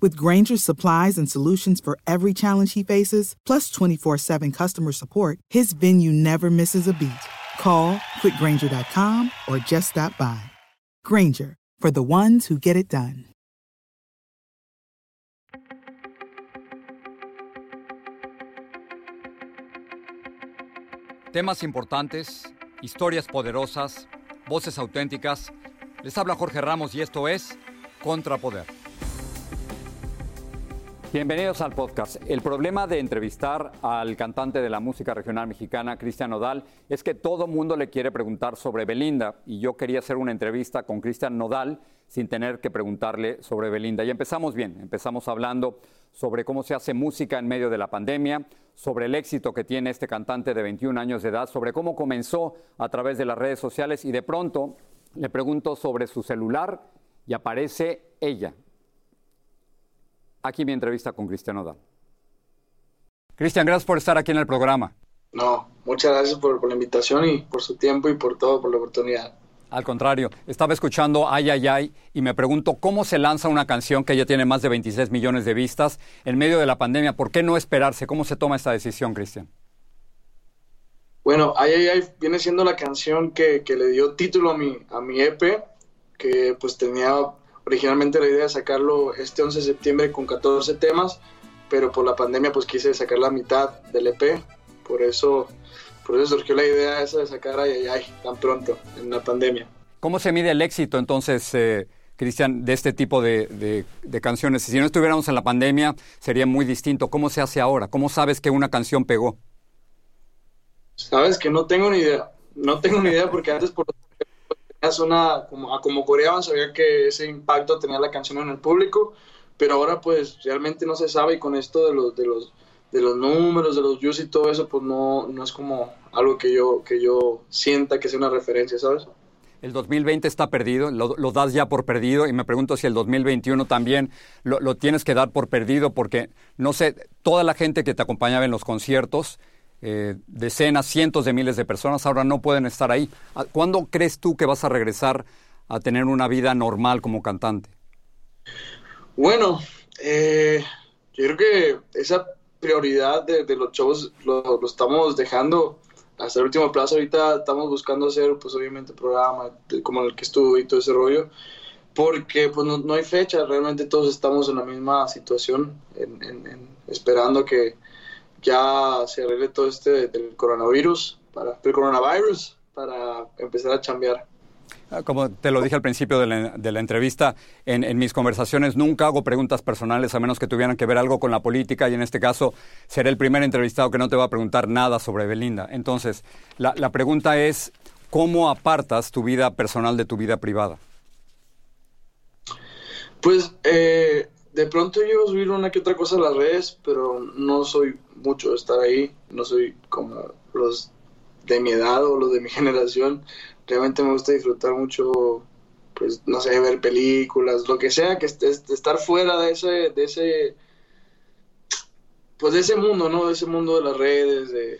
With Granger's supplies and solutions for every challenge he faces, plus 24 7 customer support, his venue never misses a beat. Call quickgranger.com or just stop by. Granger, for the ones who get it done. Temas importantes, historias poderosas, voces auténticas. Les habla Jorge Ramos y esto es Contrapoder. Bienvenidos al podcast. El problema de entrevistar al cantante de la música regional mexicana, Cristian Nodal, es que todo mundo le quiere preguntar sobre Belinda y yo quería hacer una entrevista con Cristian Nodal sin tener que preguntarle sobre Belinda. Y empezamos bien, empezamos hablando sobre cómo se hace música en medio de la pandemia, sobre el éxito que tiene este cantante de 21 años de edad, sobre cómo comenzó a través de las redes sociales y de pronto le pregunto sobre su celular y aparece ella, aquí mi entrevista con Cristian Odal. Cristian, gracias por estar aquí en el programa. No, muchas gracias por, la invitación y por su tiempo y por todo, por la oportunidad. Al contrario, estaba escuchando Ay, ay, ay y me pregunto cómo se lanza una canción que ya tiene más de 26 millones de vistas en medio de la pandemia. ¿Por qué no esperarse? ¿Cómo se toma esta decisión, Cristian? Bueno, Ay, ay, ay viene siendo la canción que, que, le dio título a mi, a mi EP, que pues tenía originalmente la idea de sacarlo este 11 de septiembre con 14 temas, pero por la pandemia pues quise sacar la mitad del EP, por eso, por eso surgió la idea esa de sacar ay, ay, ay, tan pronto, en la pandemia. ¿Cómo se mide el éxito entonces, eh, Cristian, de este tipo de, de, canciones? Si no estuviéramos en la pandemia, sería muy distinto. ¿Cómo se hace ahora? ¿Cómo sabes que una canción pegó? Sabes que no tengo ni idea. No tengo ni idea porque antes por una, como, a como coreaban, sabía que ese impacto tenía la canción en el público, pero ahora pues realmente no se sabe y con esto de los, de los, de los números, de los views y todo eso, pues no, no es como algo que yo, que yo sienta que sea una referencia, ¿sabes? El 2020 está perdido, lo, lo, das ya por perdido y me pregunto si el 2021 también lo, lo, tienes que dar por perdido porque, no sé, toda la gente que te acompañaba en los conciertos eh, decenas, cientos de miles de personas ahora no pueden estar ahí. Ah, ¿Cuándo crees tú que vas a regresar a tener una vida normal como cantante? Bueno, eh, yo creo que esa prioridad de, los shows lo, estamos dejando hasta el último plazo. Ahorita estamos buscando hacer, pues obviamente, programa como el que estuve y todo ese rollo, porque pues no, hay fecha. Realmente todos estamos en la misma situación, esperando que, ya se arregle todo este del coronavirus, para, el coronavirus, para empezar a chambear. Ah, como te lo dije al principio de la, entrevista, en, mis conversaciones nunca hago preguntas personales a menos que tuvieran que ver algo con la política y en este caso seré el primer entrevistado que no te va a preguntar nada sobre Belinda. Entonces, la, la pregunta es, ¿cómo apartas tu vida personal de tu vida privada? Pues eh, de pronto yo subir una que otra cosa a las redes, pero no soy mucho estar ahí, no soy como los de mi edad o los de mi generación. Realmente me gusta disfrutar mucho, pues, no sé, ver películas, lo que sea, que estar fuera de ese, de ese, pues de ese mundo, ¿no? De ese mundo de las redes, de,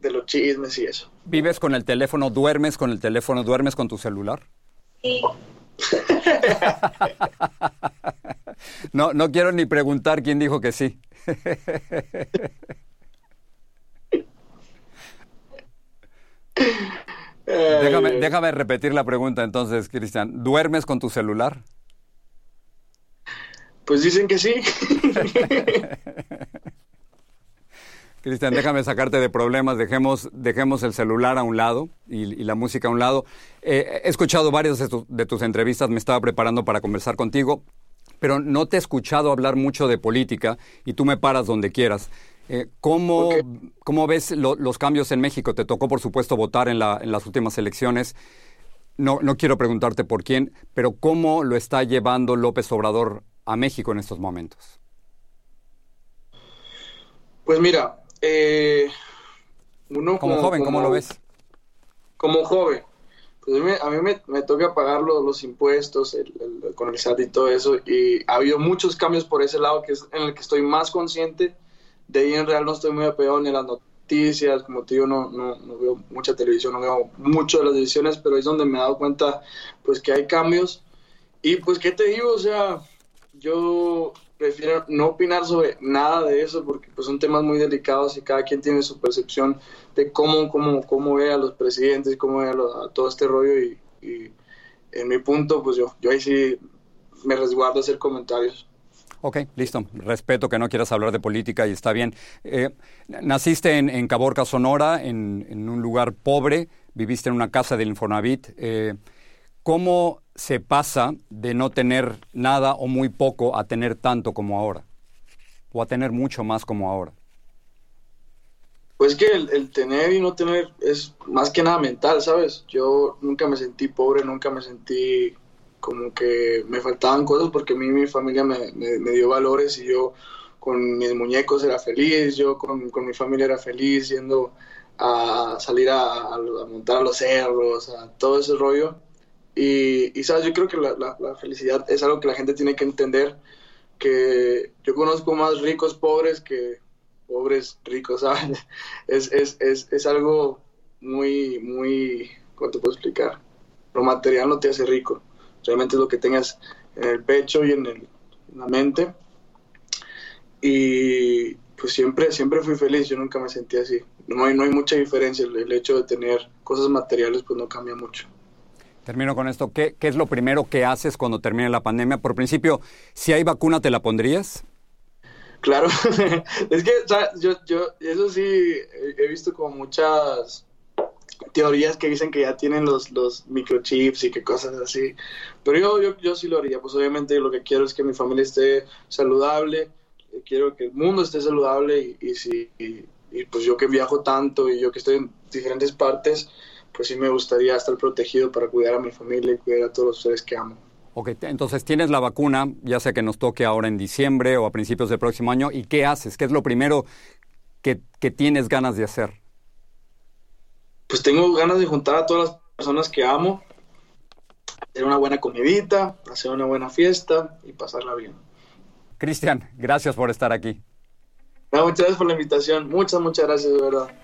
de los chismes y eso. ¿Vives con el teléfono, duermes con el teléfono, duermes con tu celular? Sí. No, no quiero ni preguntar quién dijo que sí. Déjame, déjame repetir la pregunta entonces, Cristian. ¿Duermes con tu celular? Pues dicen que sí. Cristian, déjame sacarte de problemas, dejemos, dejemos el celular a un lado y, la música a un lado. Eh, he escuchado varias de, tus entrevistas, me estaba preparando para conversar contigo, pero no te he escuchado hablar mucho de política y tú me paras donde quieras. Eh, ¿cómo, ves los cambios en México? Te tocó, por supuesto, votar en, en las últimas elecciones. No, no quiero preguntarte por quién, pero ¿cómo lo está llevando López Obrador a México en estos momentos? Pues mira, eh, uno como, joven, ¿cómo lo ves? Como joven, pues a mí, me, toca pagar los, impuestos con el SAT y todo eso, y ha habido muchos cambios por ese lado que es en el que estoy más consciente. De ahí en real no estoy muy apegado ni a las noticias, como te digo, no, no, no veo mucha televisión, no veo mucho de las decisiones, pero es donde me he dado cuenta pues que hay cambios. Y pues, ¿qué te digo? O sea, yo prefiero no opinar sobre nada de eso porque pues son temas muy delicados y cada quien tiene su percepción de cómo, cómo, cómo ve a los presidentes, cómo ve a, todo este rollo y, en mi punto pues yo, yo ahí sí me resguardo hacer comentarios. Ok, listo. Respeto que no quieras hablar de política y está bien. Eh, naciste en, Caborca, Sonora, en, un lugar pobre, viviste en una casa del Infonavit. Eh, ¿Cómo se pasa de no tener nada o muy poco a tener tanto como ahora? O a tener mucho más como ahora. Pues que el, tener y no tener es más que nada mental, ¿sabes? Yo nunca me sentí pobre, nunca me sentí como que me faltaban cosas porque a mí mi familia me, dio valores y yo con mis muñecos era feliz, yo con, mi familia era feliz yendo a salir a, a montar a los cerros, a todo ese rollo y, sabes, yo creo que la, felicidad es algo que la gente tiene que entender, que yo conozco más ricos pobres que pobres ricos, ¿sabes? Es, es, es, es algo muy, muy, ¿cómo te puedo explicar? Lo material no te hace rico, realmente es lo que tengas en el pecho y en, el, la mente. Y pues siempre, siempre fui feliz, yo nunca me sentí así. No hay, no hay mucha diferencia, el hecho de tener cosas materiales pues no cambia mucho. Termino con esto. ¿Qué, es lo primero que haces cuando termine la pandemia? Por principio, si hay vacuna, ¿te la pondrías? Claro, es que yo, yo, eso sí, he visto como muchas teorías que dicen que ya tienen los, los microchips y que cosas así, pero yo, yo, yo sí lo haría, pues obviamente lo que quiero es que mi familia esté saludable, quiero que el mundo esté saludable y, y, si, y pues yo que viajo tanto y yo que estoy en diferentes partes, pues sí me gustaría estar protegido para cuidar a mi familia y cuidar a todos los seres que amo. Ok, entonces tienes la vacuna, ya sea que nos toque ahora en diciembre o a principios del próximo año, ¿y qué haces? ¿Qué es lo primero que, tienes ganas de hacer? Pues tengo ganas de juntar a todas las personas que amo, hacer una buena comidita, hacer una buena fiesta y pasarla bien. Cristian, gracias por estar aquí. muchas gracias por la invitación, muchas, muchas gracias, de verdad.